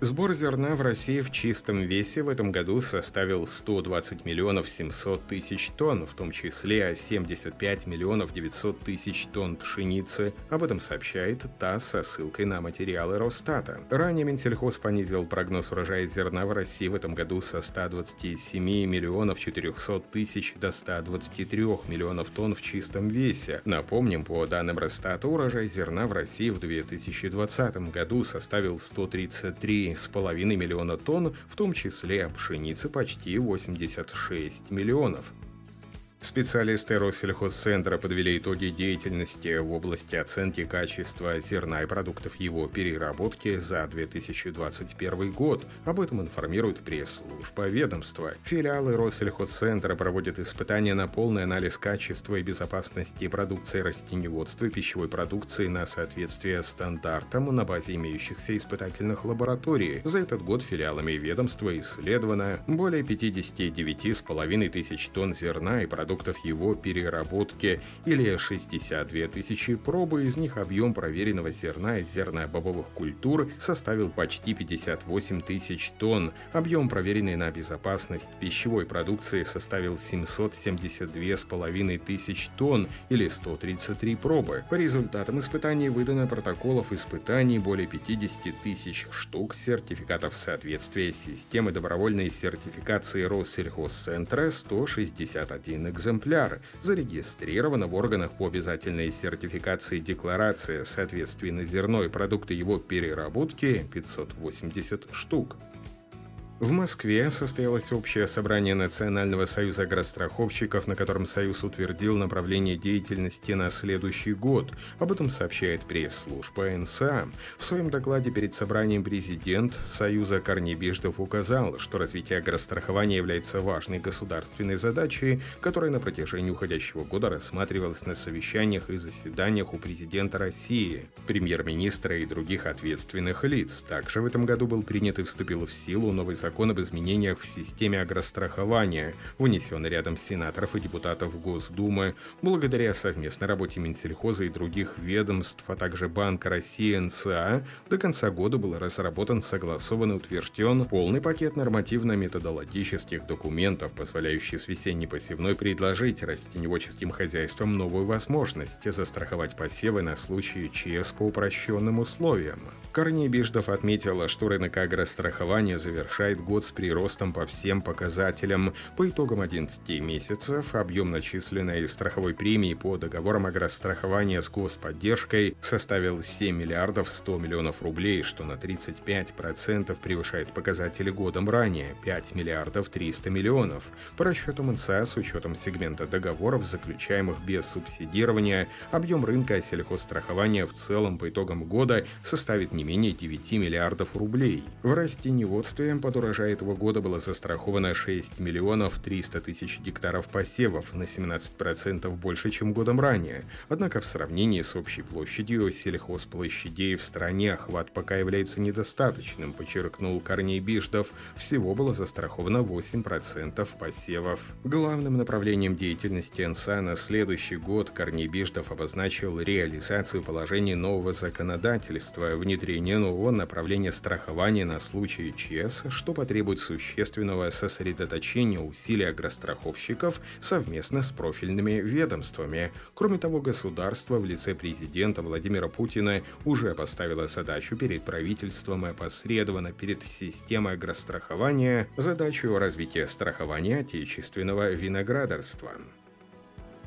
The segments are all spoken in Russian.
Сбор зерна в России в чистом весе в этом году составил 120 миллионов 700 тысяч тонн, в том числе 75 миллионов 900 тысяч тонн пшеницы. Об этом сообщает ТАСС со ссылкой на материалы Росстата. Ранее Минсельхоз понизил прогноз урожая зерна в России в этом году со 127 миллионов 400 тысяч до 123 миллионов тонн в чистом весе. Напомним, по данным Росстата, урожай зерна в России в 2020 году составил 133 3,5 миллиона тонн, в том числе пшеницы почти 86 миллионов. Специалисты Россельхозцентра подвели итоги деятельности в области оценки качества зерна и продуктов его переработки за 2021 год. Об этом информирует пресс-служба ведомства. Филиалы Россельхозцентра проводят испытания на полный анализ качества и безопасности продукции растеневодства и пищевой продукции на соответствие стандартам на базе имеющихся испытательных лабораторий. За этот год филиалами ведомства исследовано более 59,5 тысяч тонн зерна и продуктов продуктов его переработки или 62 тысячи пробы, из них объем проверенного зерна и зерно-бобовых культур составил почти 58 тысяч тонн, объем проверенной на безопасность пищевой продукции составил 772,5 тысяч тонн или 133 пробы. По результатам испытаний выдано протоколов испытаний более 50 тысяч штук сертификатов соответствия системы добровольной сертификации Россельхозцентра 161 экземпляр, зарегистрировано в органах по обязательной сертификации декларации соответствия на зерно и продукты его переработки 580 штук. В Москве состоялось общее собрание Национального союза агростраховщиков, на котором Союз утвердил направление деятельности на следующий год. Об этом сообщает пресс-служба НСА. В своем докладе перед собранием президент Союза Корней Беждов указал, что развитие агрострахования является важной государственной задачей, которая на протяжении уходящего года рассматривалась на совещаниях и заседаниях у президента России, премьер-министра и других ответственных лиц. Также в этом году был принят и вступил в силу новый закон закон об изменениях в системе агрострахования, внесенный рядом сенаторов и депутатов Госдумы, благодаря совместной работе Минсельхоза и других ведомств, а также Банка России НСА, до конца года был разработан, согласован и утвержден полный пакет нормативно-методологических документов, позволяющий с весенней посевной предложить растеневодческим хозяйствам новую возможность застраховать посевы на случай ЧС по упрощенным условиям. Корней Биждов отметила, что рынок агрострахования завершает завершает год с приростом по всем показателям. По итогам 11 месяцев объем начисленной страховой премии по договорам агрострахования с господдержкой составил 7 миллиардов 100 миллионов рублей, что на 35% превышает показатели годом ранее – 5 миллиардов 300 миллионов. По расчетам НСА, с учетом сегмента договоров, заключаемых без субсидирования, объем рынка сельхозстрахования в целом по итогам года составит не менее 9 миллиардов рублей. В растеневодстве под урожая этого года было застраховано 6 миллионов 300 тысяч гектаров посевов, на 17% больше, чем годом ранее. Однако в сравнении с общей площадью сельхозплощадей в стране охват пока является недостаточным, подчеркнул Корней Биждов. Всего было застраховано 8% посевов. Главным направлением деятельности НСА на следующий год Корней Биждов обозначил реализацию положений нового законодательства, внедрение нового направления страхования на случай ЧС, что потребует существенного сосредоточения усилий агростраховщиков совместно с профильными ведомствами. Кроме того, государство в лице президента Владимира Путина уже поставило задачу перед правительством и опосредованно перед системой агрострахования задачу развития страхования отечественного виноградарства.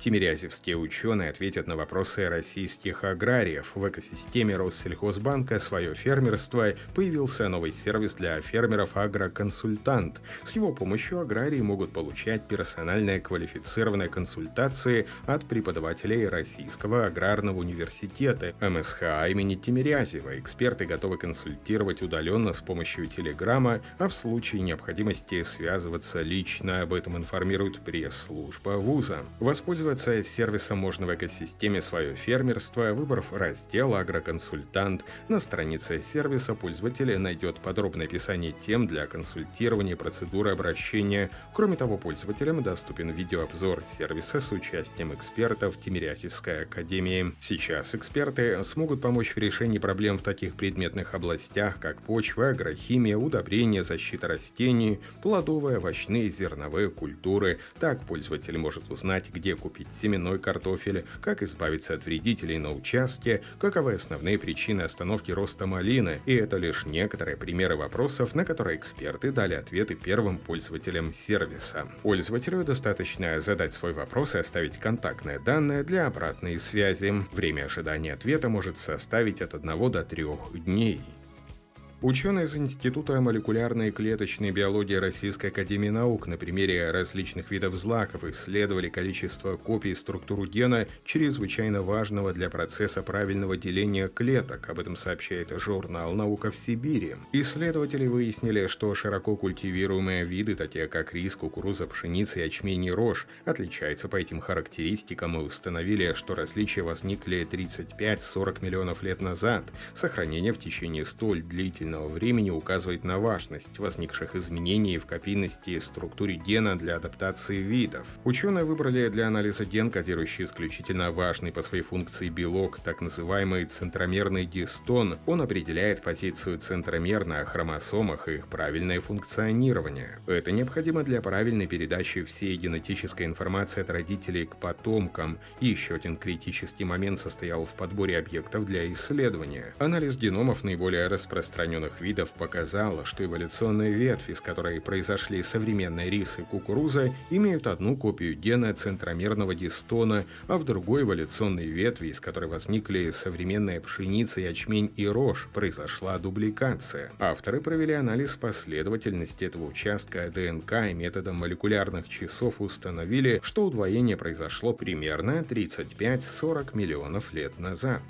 Тимирязевские ученые ответят на вопросы российских аграриев. В экосистеме Россельхозбанка «Свое фермерство» появился новый сервис для фермеров «Агроконсультант». С его помощью аграрии могут получать персональные квалифицированные консультации от преподавателей Российского аграрного университета МСХ имени Тимирязева. Эксперты готовы консультировать удаленно с помощью телеграмма, а в случае необходимости связываться лично. Об этом информирует пресс-служба вуза. Воспользоваться Воспользоваться сервисом можно в экосистеме «Свое фермерство», выбрав раздел «Агроконсультант». На странице сервиса пользователь найдет подробное описание тем для консультирования процедуры обращения. Кроме того, пользователям доступен видеообзор сервиса с участием экспертов Тимирязевской академии. Сейчас эксперты смогут помочь в решении проблем в таких предметных областях, как почва, агрохимия, удобрения, защита растений, плодовые, овощные, зерновые культуры. Так пользователь может узнать, где купить семенной картофель, как избавиться от вредителей на участке, каковы основные причины остановки роста малины. И это лишь некоторые примеры вопросов, на которые эксперты дали ответы первым пользователям сервиса. Пользователю достаточно задать свой вопрос и оставить контактные данные для обратной связи. Время ожидания ответа может составить от 1 до 3 дней. Ученые из Института молекулярной и клеточной биологии Российской Академии Наук на примере различных видов злаков исследовали количество копий структуры гена, чрезвычайно важного для процесса правильного деления клеток. Об этом сообщает журнал «Наука в Сибири». Исследователи выяснили, что широко культивируемые виды, такие как рис, кукуруза, пшеница, ячмень и рожь, отличаются по этим характеристикам и установили, что различия возникли 35-40 миллионов лет назад. Сохранение в течение столь длительного длительного времени указывает на важность возникших изменений в копийности и структуре гена для адаптации видов. Ученые выбрали для анализа ген, кодирующий исключительно важный по своей функции белок, так называемый центромерный гистон. Он определяет позицию центромер на хромосомах и их правильное функционирование. Это необходимо для правильной передачи всей генетической информации от родителей к потомкам. Еще один критический момент состоял в подборе объектов для исследования. Анализ геномов наиболее распространен распространенных видов показала, что эволюционные ветви, из которой произошли современные рис и кукуруза, имеют одну копию гена центромерного дистона, а в другой эволюционной ветви, из которой возникли современная пшеница, ячмень и рожь, произошла дубликация. Авторы провели анализ последовательности этого участка ДНК и методом молекулярных часов установили, что удвоение произошло примерно 35-40 миллионов лет назад.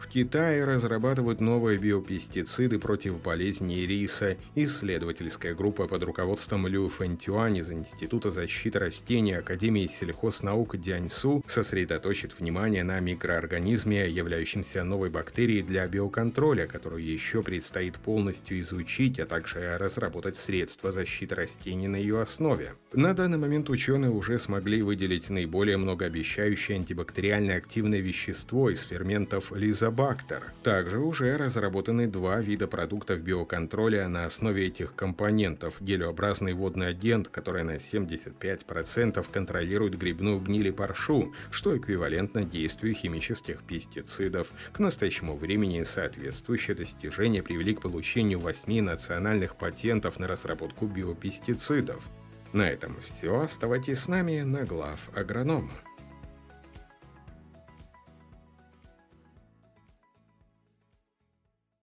В Китае разрабатывают новые биопестициды против болезни риса. Исследовательская группа под руководством Лю Фэнтюань из Института защиты растений Академии сельхознаук Дяньсу сосредоточит внимание на микроорганизме, являющемся новой бактерией для биоконтроля, которую еще предстоит полностью изучить, а также разработать средства защиты растений на ее основе. На данный момент ученые уже смогли выделить наиболее многообещающее антибактериально активное вещество из ферментов лиза Азобактер. Также уже разработаны два вида продуктов биоконтроля на основе этих компонентов. Гелеобразный водный агент, который на 75% контролирует грибную гниль и паршу, что эквивалентно действию химических пестицидов. К настоящему времени соответствующее достижение привели к получению восьми национальных патентов на разработку биопестицидов. На этом все. Оставайтесь с нами на глав агроном.